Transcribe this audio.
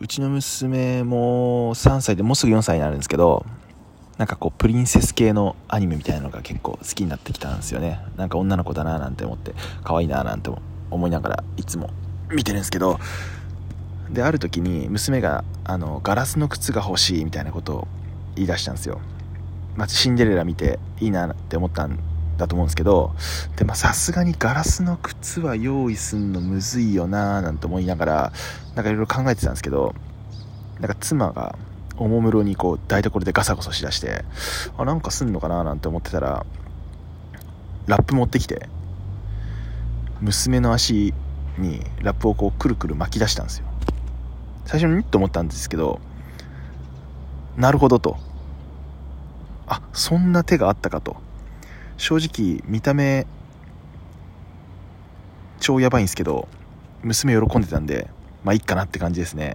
うちの娘も3歳でもうすぐ4歳になるんですけどなんかこうプリンセス系のアニメみたいなのが結構好きになってきたんですよね。なんか女の子だななんて思って可愛いななんて思いながらいつも見てるんですけど。である時に娘があのガラスの靴が欲しいみたいなことを言い出したんですよ、まあ、シンデレラ見ていいなって思ったんだと思うんですけど。でまさすがにガラスの靴は用意すんのむずいよなーなんて思いながらなんかいろいろ考えてたんですけどなんか妻がおもむろにこう台所でガサゴソしだしてあなんかすんのかななんて思ってたらラップ持ってきて娘の足にラップをこうくるくる巻き出したんですよ。最初にと思ったんですけどなるほどと。あそんな手があったかと。正直見た目超やばいんですけど娘喜んでたんでまあいいかなって感じですね。